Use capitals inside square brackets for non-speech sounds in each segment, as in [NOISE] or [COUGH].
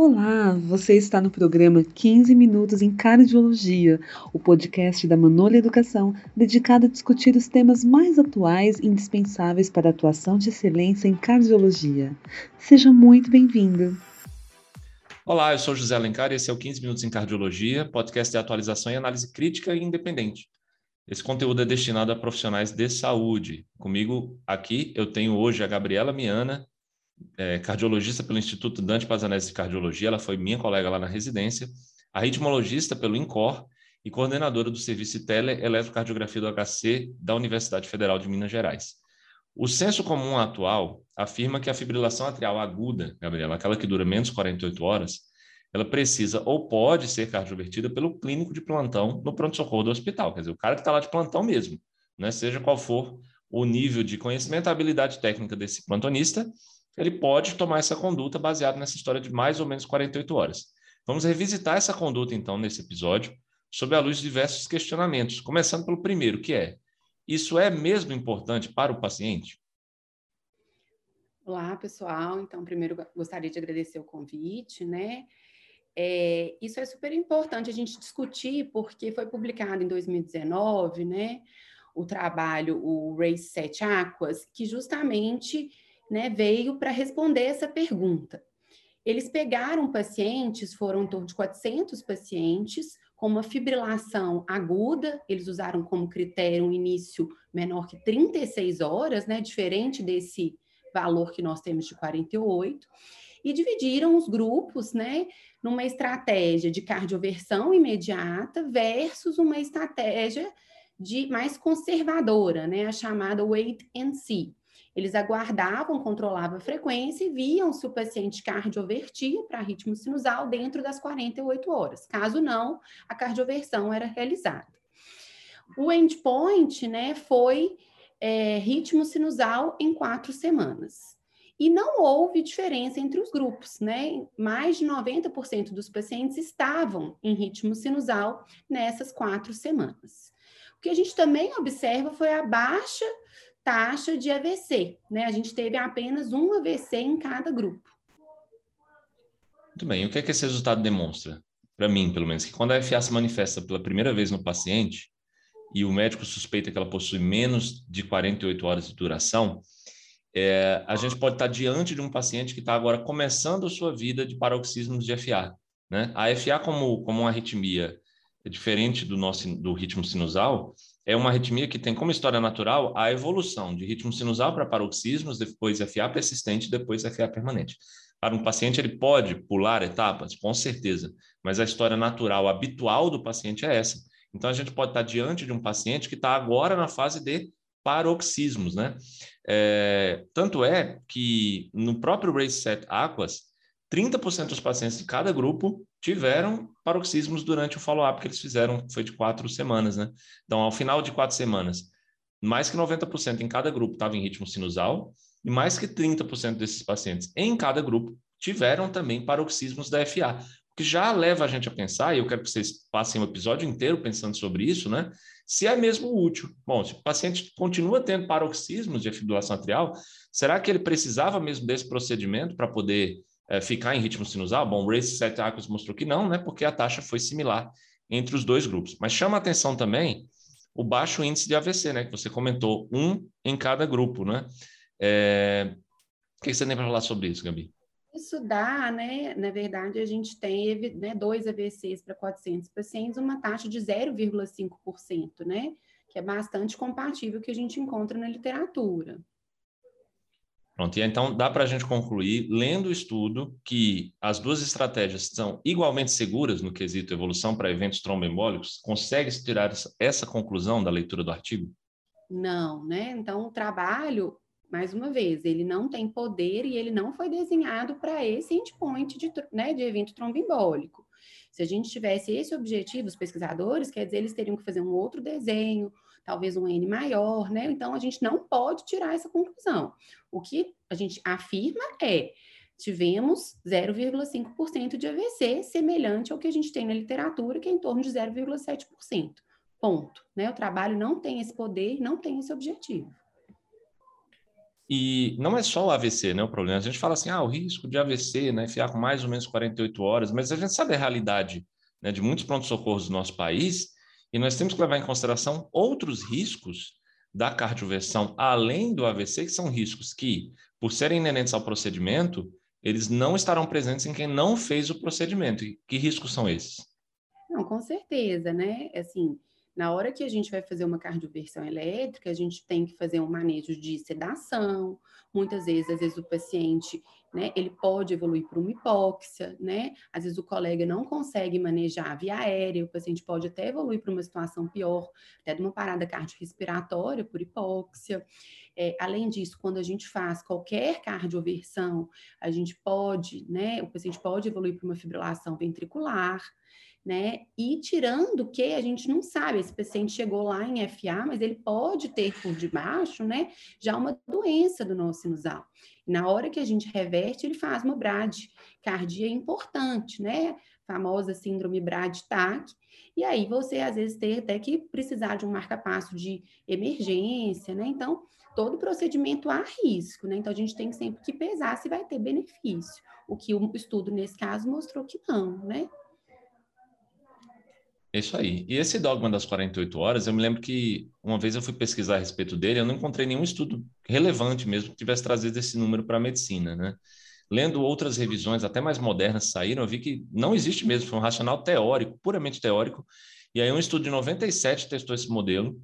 Olá, você está no programa 15 Minutos em Cardiologia, o podcast da Manolha Educação, dedicado a discutir os temas mais atuais e indispensáveis para a atuação de excelência em cardiologia. Seja muito bem-vindo. Olá, eu sou José Alencar e esse é o 15 Minutos em Cardiologia, podcast de atualização e análise crítica e independente. Esse conteúdo é destinado a profissionais de saúde. Comigo aqui eu tenho hoje a Gabriela Miana, é, cardiologista pelo Instituto Dante Pazanese de Cardiologia, ela foi minha colega lá na residência, a pelo INCOR e coordenadora do serviço Teleeletrocardiografia do HC da Universidade Federal de Minas Gerais. O senso comum atual afirma que a fibrilação atrial aguda, Gabriela, aquela que dura menos de 48 horas, ela precisa ou pode ser cardiovertida pelo clínico de plantão no pronto-socorro do hospital, quer dizer, o cara que está lá de plantão mesmo, né? seja qual for o nível de conhecimento e habilidade técnica desse plantonista, ele pode tomar essa conduta baseado nessa história de mais ou menos 48 horas. Vamos revisitar essa conduta, então, nesse episódio, sob a luz de diversos questionamentos, começando pelo primeiro, que é: isso é mesmo importante para o paciente? Olá, pessoal. Então, primeiro gostaria de agradecer o convite, né? É, isso é super importante a gente discutir, porque foi publicado em 2019, né? O trabalho, o Race 7 Aquas, que justamente né, veio para responder essa pergunta. Eles pegaram pacientes, foram em torno de 400 pacientes, com uma fibrilação aguda, eles usaram como critério um início menor que 36 horas, né, diferente desse valor que nós temos de 48, e dividiram os grupos, né, numa estratégia de cardioversão imediata versus uma estratégia de mais conservadora, né, a chamada wait and see. Eles aguardavam, controlavam a frequência e viam se o paciente cardiovertia para ritmo sinusal dentro das 48 horas. Caso não, a cardioversão era realizada. O endpoint né, foi é, ritmo sinusal em quatro semanas. E não houve diferença entre os grupos, né? Mais de 90% dos pacientes estavam em ritmo sinusal nessas quatro semanas. O que a gente também observa foi a baixa taxa de AVC, né? A gente teve apenas um AVC em cada grupo. Muito bem. O que é que esse resultado demonstra? Para mim, pelo menos, que quando a FA se manifesta pela primeira vez no paciente e o médico suspeita que ela possui menos de 48 horas de duração, é, a gente pode estar diante de um paciente que está agora começando a sua vida de paroxismos de FA. Né? A FA, como, como uma arritmia diferente do nosso do ritmo sinusal, é uma arritmia que tem como história natural a evolução de ritmo sinusal para paroxismos, depois FA persistente, depois FA permanente. Para um paciente, ele pode pular etapas, com certeza, mas a história natural, habitual do paciente é essa. Então, a gente pode estar diante de um paciente que está agora na fase de paroxismos, né? É, tanto é que no próprio Race Set Aquas, 30% dos pacientes de cada grupo tiveram paroxismos durante o follow-up que eles fizeram, foi de quatro semanas, né? Então, ao final de quatro semanas, mais que 90% em cada grupo estava em ritmo sinusal, e mais que 30% desses pacientes em cada grupo tiveram também paroxismos da FA, o que já leva a gente a pensar, e eu quero que vocês passem o episódio inteiro pensando sobre isso, né? Se é mesmo útil. Bom, se o paciente continua tendo paroxismos de fibrilação atrial, será que ele precisava mesmo desse procedimento para poder é, ficar em ritmo sinusal? Bom, o Race 7 Aquos mostrou que não, né? Porque a taxa foi similar entre os dois grupos. Mas chama atenção também o baixo índice de AVC, né? Que você comentou, um em cada grupo, né? É... O que você tem para falar sobre isso, Gabi? Isso dá, né? Na verdade, a gente teve né, dois AVCs para 400 pacientes, uma taxa de 0,5%, né? Que é bastante compatível que a gente encontra na literatura. Pronto, e então dá para a gente concluir, lendo o estudo, que as duas estratégias são igualmente seguras no quesito evolução para eventos tromboembólicos? Consegue-se tirar essa conclusão da leitura do artigo? Não, né? Então, o trabalho, mais uma vez, ele não tem poder e ele não foi desenhado para esse endpoint de, né, de evento tromboembólico. Se a gente tivesse esse objetivo, os pesquisadores, quer dizer, eles teriam que fazer um outro desenho, talvez um N maior, né? Então, a gente não pode tirar essa conclusão. O que a gente afirma é tivemos 0,5% de AVC, semelhante ao que a gente tem na literatura, que é em torno de 0,7%. Ponto. Né? O trabalho não tem esse poder, não tem esse objetivo. E não é só o AVC, né, o problema. A gente fala assim, ah, o risco de AVC, né, fiar com mais ou menos 48 horas, mas a gente sabe a realidade né, de muitos prontos-socorros do nosso país e nós temos que levar em consideração outros riscos da cardioversão, além do AVC, que são riscos que, por serem inerentes ao procedimento, eles não estarão presentes em quem não fez o procedimento. E que riscos são esses? Não, com certeza, né? Assim, na hora que a gente vai fazer uma cardioversão elétrica, a gente tem que fazer um manejo de sedação. Muitas vezes, às vezes o paciente, né, ele pode evoluir para uma hipóxia, né? Às vezes o colega não consegue manejar via aérea, o paciente pode até evoluir para uma situação pior, até de uma parada cardiorrespiratória por hipóxia. É, além disso, quando a gente faz qualquer cardioversão, a gente pode, né, o paciente pode evoluir para uma fibrilação ventricular né? E tirando que a gente não sabe, esse paciente chegou lá em FA, mas ele pode ter por debaixo, né, já uma doença do nosso sinusal. Na hora que a gente reverte, ele faz uma bradicardia importante, né? Famosa síndrome brad-TAC. E aí você às vezes tem até que precisar de um marca-passo de emergência, né? Então, todo procedimento há risco, né? Então a gente tem sempre que pesar se vai ter benefício. O que o estudo nesse caso mostrou que não, né? Isso aí. E esse dogma das 48 horas, eu me lembro que uma vez eu fui pesquisar a respeito dele, eu não encontrei nenhum estudo relevante mesmo que tivesse trazido esse número para a medicina, né? Lendo outras revisões, até mais modernas, saíram, eu vi que não existe mesmo, foi um racional teórico, puramente teórico. E aí um estudo de 97 testou esse modelo,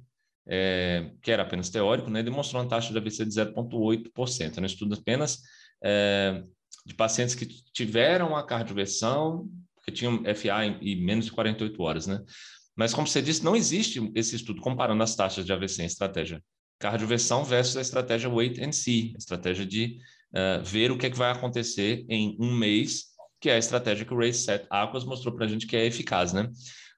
é, que era apenas teórico, né? Demonstrou uma taxa de AVC de 0,8%. Era um estudo apenas é, de pacientes que tiveram a cardioversão porque tinham FA em, em menos de 48 horas, né? Mas, como você disse, não existe esse estudo comparando as taxas de AVC em estratégia cardioversão versus a estratégia wait and see, a estratégia de uh, ver o que, é que vai acontecer em um mês, que é a estratégia que o Race Set Aquas mostrou para a gente que é eficaz, né?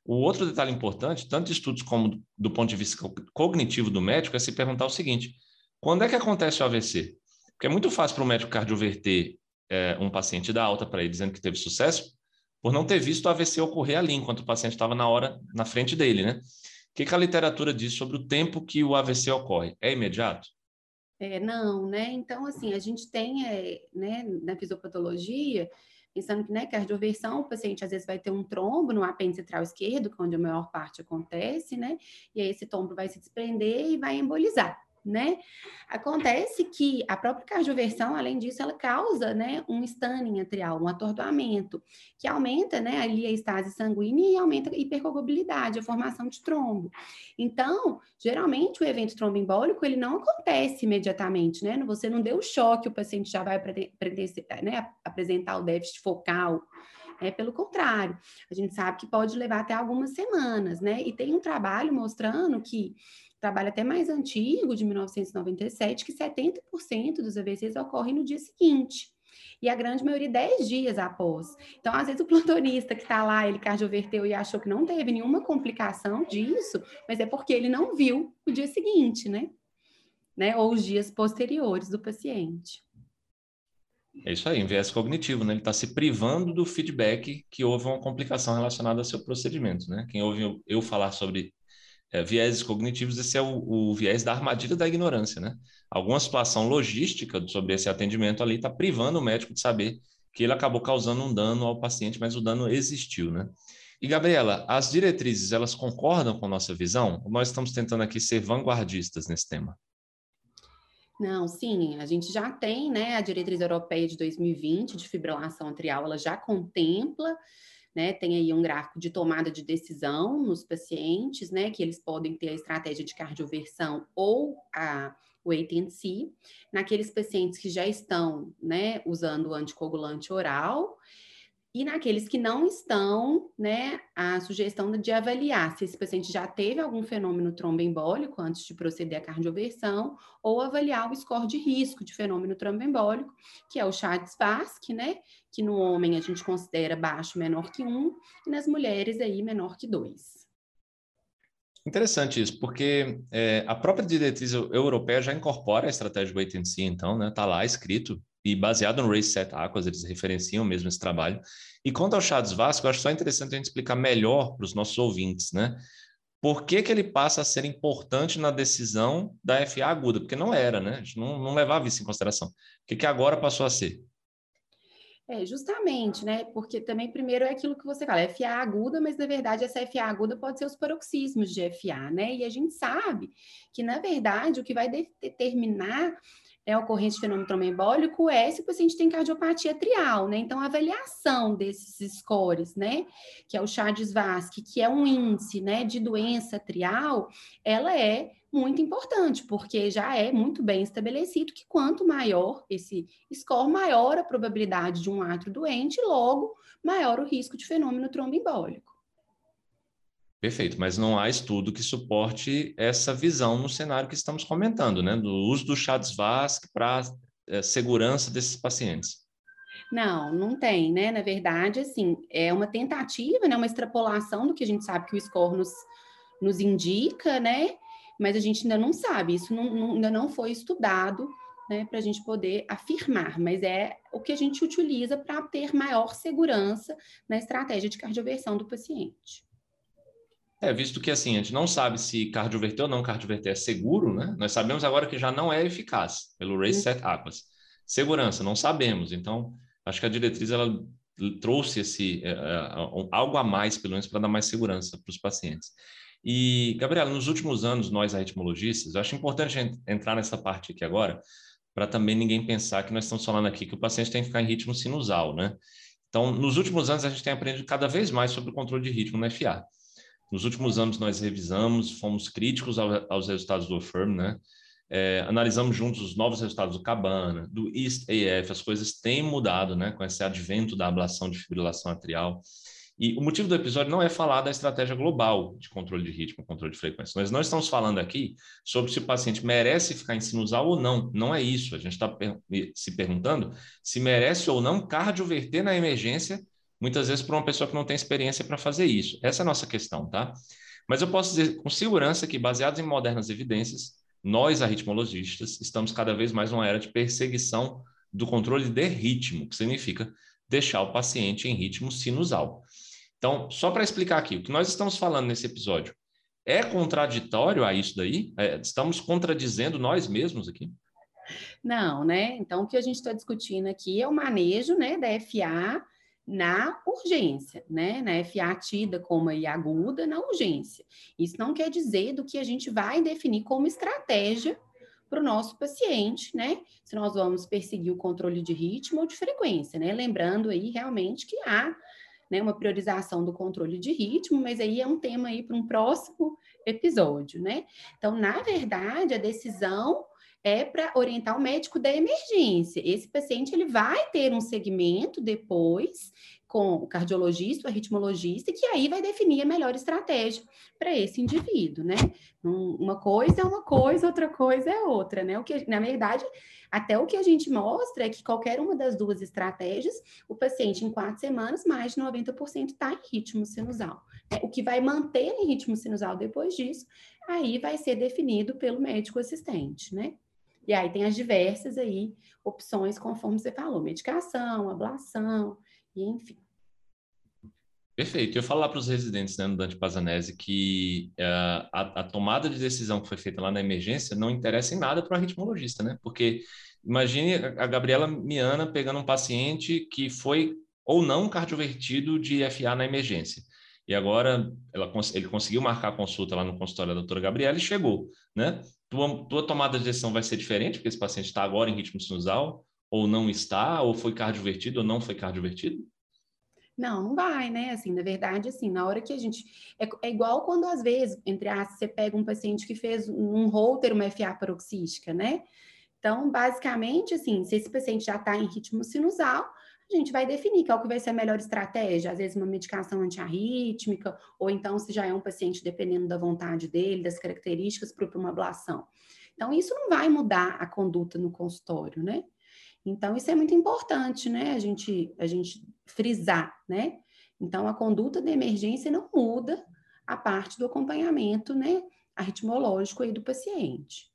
O outro detalhe importante, tanto de estudos como do ponto de vista cognitivo do médico, é se perguntar o seguinte: quando é que acontece o AVC? Porque é muito fácil para o médico cardioverter é, um paciente da alta para ele dizendo que teve sucesso, por não ter visto o AVC ocorrer ali, enquanto o paciente estava na hora, na frente dele, né? O que, que a literatura diz sobre o tempo que o AVC ocorre? É imediato? É, não, né? Então, assim, a gente tem, é, né, na fisiopatologia, pensando que, né, cardioversão, o paciente às vezes vai ter um trombo no apêndice central esquerdo, que é onde a maior parte acontece, né? E aí esse trombo vai se desprender e vai embolizar né? Acontece que a própria cardioversão, além disso, ela causa, né, um stunning atrial, um atordoamento, que aumenta, né, ali a estase sanguínea e aumenta a hipercoagulabilidade, a formação de trombo. Então, geralmente o evento tromboembólico, ele não acontece imediatamente, né? Você não deu choque, o paciente já vai né, apresentar o déficit focal, é, pelo contrário, a gente sabe que pode levar até algumas semanas, né? E tem um trabalho mostrando que trabalho até mais antigo, de 1997, que 70% dos AVCs ocorrem no dia seguinte. E a grande maioria 10 dias após. Então, às vezes, o plantonista que está lá, ele cardioverteu e achou que não teve nenhuma complicação disso, mas é porque ele não viu o dia seguinte, né? né? Ou os dias posteriores do paciente. É isso aí, viés cognitivo, né? Ele está se privando do feedback que houve uma complicação relacionada ao seu procedimento, né? Quem ouve eu falar sobre é, vieses cognitivos, esse é o, o, viés da armadilha da ignorância, né? Alguma situação logística sobre esse atendimento ali está privando o médico de saber que ele acabou causando um dano ao paciente, mas o dano existiu, né? E, Gabriela, as diretrizes, elas concordam com a nossa visão? Nós estamos tentando aqui ser vanguardistas nesse tema. Não, sim, a gente já tem, né, a diretriz europeia de 2020 de fibrilação atrial, ela já contempla né? Tem aí um gráfico de tomada de decisão nos pacientes, né? Que eles podem ter a estratégia de cardioversão ou a wait and see. Naqueles pacientes que já estão, né, usando o anticoagulante oral, e naqueles que não estão, né, a sugestão de avaliar se esse paciente já teve algum fenômeno tromboembólico antes de proceder à cardioversão, ou avaliar o score de risco de fenômeno tromboembólico, que é o Chart-Vasc, né, que no homem a gente considera baixo menor que 1, e nas mulheres aí menor que 2. Interessante isso, porque é, a própria diretriz europeia já incorpora a estratégia do wait and see, então, né, tá lá escrito, e baseado no Race Set Aquas, eles referenciam mesmo esse trabalho. E quanto ao Chaves Vasco, eu acho só interessante a gente explicar melhor para os nossos ouvintes, né? por que, que ele passa a ser importante na decisão da FA aguda? Porque não era, né? A gente não, não levava isso em consideração. O que, que agora passou a ser? É, justamente, né? Porque também, primeiro, é aquilo que você fala, é FA aguda, mas na verdade essa FA aguda pode ser os paroxismos de FA, né? E a gente sabe que, na verdade, o que vai determinar é, a ocorrência de fenômeno tromboembólico é se o paciente tem cardiopatia trial, né? Então, a avaliação desses scores, né, que é o Chades-Vasque, que é um índice, né, de doença trial, ela é muito importante, porque já é muito bem estabelecido que quanto maior esse score, maior a probabilidade de um átrio doente, logo maior o risco de fenômeno tromboembólico. Perfeito, mas não há estudo que suporte essa visão no cenário que estamos comentando, né? Do uso do Chades-Vasque para é, segurança desses pacientes. Não, não tem, né? Na verdade, assim, é uma tentativa, né? Uma extrapolação do que a gente sabe que o score nos, nos indica, né? Mas a gente ainda não sabe, isso não, não, ainda não foi estudado, né? Para a gente poder afirmar, mas é o que a gente utiliza para ter maior segurança na estratégia de cardioversão do paciente. É, visto que assim, a gente não sabe se cardioverter ou não cardioverter é seguro, né? Nós sabemos agora que já não é eficaz pelo Race Set Aquas. Segurança, não sabemos. Então, acho que a diretriz ela trouxe esse é, algo a mais, pelo menos, para dar mais segurança para os pacientes. E, Gabriela, nos últimos anos, nós aritmologistas, eu acho importante entrar nessa parte aqui agora, para também ninguém pensar que nós estamos falando aqui que o paciente tem que ficar em ritmo sinusal, né? Então, nos últimos anos, a gente tem aprendido cada vez mais sobre o controle de ritmo no FA. Nos últimos anos nós revisamos, fomos críticos ao, aos resultados do Affirm, né? É, analisamos juntos os novos resultados do Cabana, do East AF, as coisas têm mudado, né? Com esse advento da ablação de fibrilação atrial. E o motivo do episódio não é falar da estratégia global de controle de ritmo, controle de frequência. Nós não estamos falando aqui sobre se o paciente merece ficar em sinusal ou não. Não é isso. A gente está per se perguntando se merece ou não cardioverter na emergência muitas vezes para uma pessoa que não tem experiência para fazer isso. Essa é a nossa questão, tá? Mas eu posso dizer com segurança que, baseados em modernas evidências, nós, arritmologistas, estamos cada vez mais numa era de perseguição do controle de ritmo, que significa deixar o paciente em ritmo sinusal. Então, só para explicar aqui, o que nós estamos falando nesse episódio é contraditório a isso daí? É, estamos contradizendo nós mesmos aqui? Não, né? Então, o que a gente está discutindo aqui é o manejo né, da FA na urgência, né? Na FA tida como aí aguda na urgência. Isso não quer dizer do que a gente vai definir como estratégia para o nosso paciente, né? Se nós vamos perseguir o controle de ritmo ou de frequência, né? Lembrando aí realmente que há né, uma priorização do controle de ritmo, mas aí é um tema aí para um próximo episódio, né? Então, na verdade, a decisão é para orientar o médico da emergência. Esse paciente ele vai ter um segmento depois com o cardiologista, o arritmologista, que aí vai definir a melhor estratégia para esse indivíduo, né? Uma coisa é uma coisa, outra coisa é outra, né? O que, na verdade, até o que a gente mostra é que qualquer uma das duas estratégias, o paciente em quatro semanas, mais de 90% está em ritmo sinusal. Né? O que vai manter em ritmo sinusal depois disso, aí vai ser definido pelo médico assistente, né? E aí tem as diversas aí opções, conforme você falou, medicação, ablação, e enfim. Perfeito. Eu falo lá para os residentes né, no Dante Pazanese que uh, a, a, tomada de decisão que foi feita lá na emergência não interessa em nada para o arritmologista, né? Porque imagine a Gabriela Miana pegando um paciente que foi ou não cardiovertido de FA na emergência. E agora ela, ele conseguiu marcar a consulta lá no consultório da doutora Gabriela e chegou, né? tua, tua tomada de decisão vai ser diferente, porque esse paciente está agora em ritmo sinusal, ou não está, ou foi cardiovertido, ou não foi cardiovertido? Não, não vai, né? Assim, na verdade, assim, na hora que a gente. É, é igual quando, às vezes, entre aspas, você pega um paciente que fez um holter, uma FA paroxística, né? Então, basicamente, assim, se esse paciente já está em ritmo sinusal, a gente vai definir qual que vai ser a melhor estratégia, às vezes uma medicação antiarrítmica, ou então se já é um paciente dependendo da vontade dele, das características para uma ablação. Então, isso não vai mudar a conduta no consultório, né? Então, isso é muito importante, né? A gente, a gente frisar, né? Então, a conduta de emergência não muda a parte do acompanhamento, né? Arritmológico aí do paciente.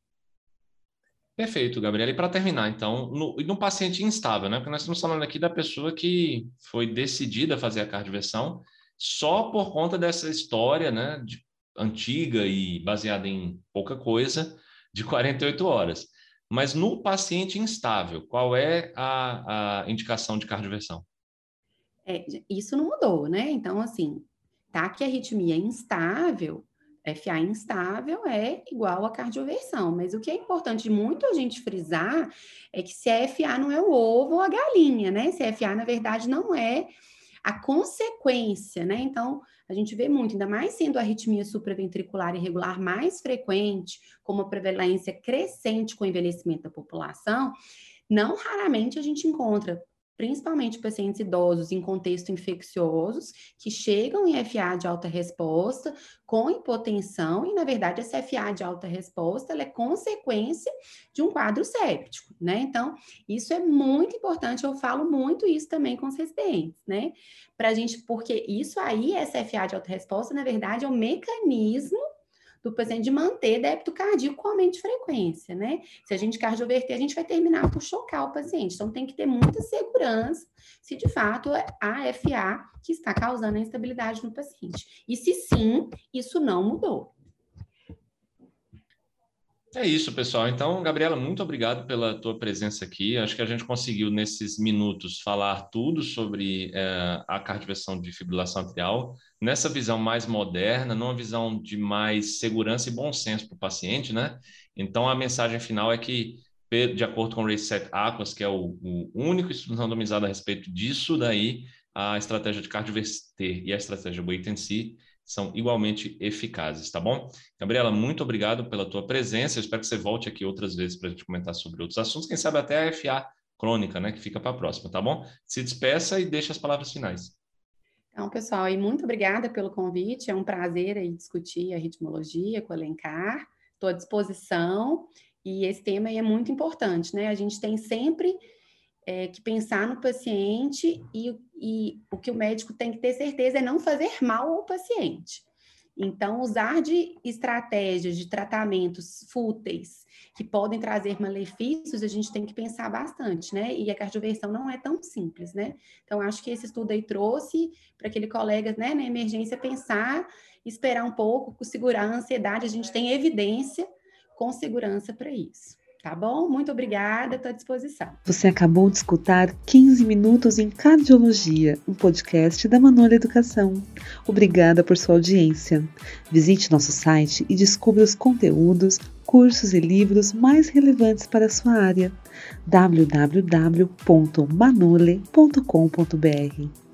Perfeito, Gabriela. E para terminar, então, no, no paciente instável, né? Porque nós estamos falando aqui da pessoa que foi decidida a fazer a cardioversão só por conta dessa história, né? De antiga e baseada em pouca coisa de [LAUGHS] 48 horas. Mas no paciente instável, qual é a, a indicação de cardioversão? É, isso não mudou, né? Então, assim, tá que a arritmia é instável, FA instável é igual a cardioversão, mas o que é importante muito a gente frisar é que se a FA não é o ovo ou a galinha, né? Se a FA, na verdade, não é a consequência, né? Então, a gente vê muito, ainda mais sendo a arritmia supraventricular irregular mais frequente, com uma prevalência crescente com o envelhecimento da população, não raramente a gente encontra principalmente pacientes idosos em contexto infecciosos, que chegam em FA de alta resposta com hipotensão, e na verdade essa FA de alta resposta é consequência de um quadro séptico, né? Então, isso é muito importante, eu falo muito isso também com os residentes, né? Pra gente, porque isso aí, essa FA de alta resposta, na verdade, é um mecanismo do paciente de manter débito cardíaco com aumento de frequência, né? Se a gente cardioverter, a gente vai terminar por chocar o paciente. Então, tem que ter muita segurança se de fato é a FA que está causando a instabilidade no paciente. E se sim, isso não mudou. É isso, pessoal. Então, Gabriela, muito obrigado pela tua presença aqui. Acho que a gente conseguiu, nesses minutos, falar tudo sobre é, a cardioversão de fibrilação atrial, nessa visão mais moderna, numa visão de mais segurança e bom senso para o paciente, né? Então, a mensagem final é que, de acordo com o Reset Aquas, que é o, o único estudo randomizado a respeito disso daí, a estratégia de cardioverter e a estratégia wait and see são igualmente eficazes, tá bom? Gabriela, muito obrigado pela tua presença. Eu espero que você volte aqui outras vezes para a gente comentar sobre outros assuntos, quem sabe até a FA crônica, né, que fica para a próxima, tá bom? Se despeça e deixa as palavras finais. Então, pessoal, e muito obrigada pelo convite. É um prazer aí discutir a ritmologia com o Alencar. Estou à disposição. E esse tema é muito importante, né? A gente tem sempre é, que pensar no paciente e, e o que o médico tem que ter certeza é não fazer mal ao paciente. Então, usar de estratégias de tratamentos fúteis que podem trazer malefícios, a gente tem que pensar bastante, né? E a cardioversão não é tão simples, né? Então, acho que esse estudo aí trouxe para aquele colega, né, na emergência, pensar, esperar um pouco, segurar a ansiedade, a gente tem evidência com segurança para isso. Tá bom? Muito obrigada, estou à disposição. Você acabou de escutar 15 Minutos em Cardiologia, um podcast da Manola Educação. Obrigada por sua audiência. Visite nosso site e descubra os conteúdos, cursos e livros mais relevantes para a sua área. www.manole.com.br